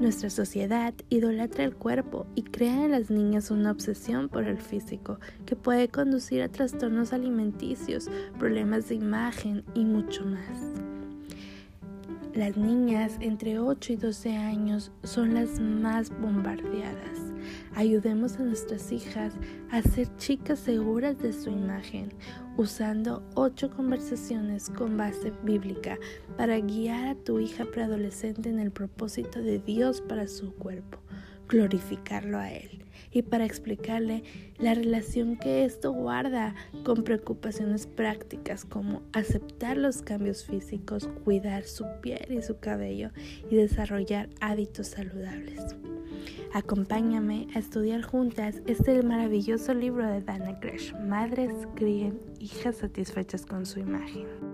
Nuestra sociedad idolatra el cuerpo y crea en las niñas una obsesión por el físico que puede conducir a trastornos alimenticios, problemas de imagen y mucho más. Las niñas entre 8 y 12 años son las más bombardeadas. Ayudemos a nuestras hijas a ser chicas seguras de su imagen, usando ocho conversaciones con base bíblica para guiar a tu hija preadolescente en el propósito de Dios para su cuerpo, glorificarlo a Él y para explicarle la relación que esto guarda con preocupaciones prácticas como aceptar los cambios físicos, cuidar su piel y su cabello y desarrollar hábitos saludables. Acompáñame a estudiar juntas este maravilloso libro de Dana Gresh, Madres críen hijas satisfechas con su imagen.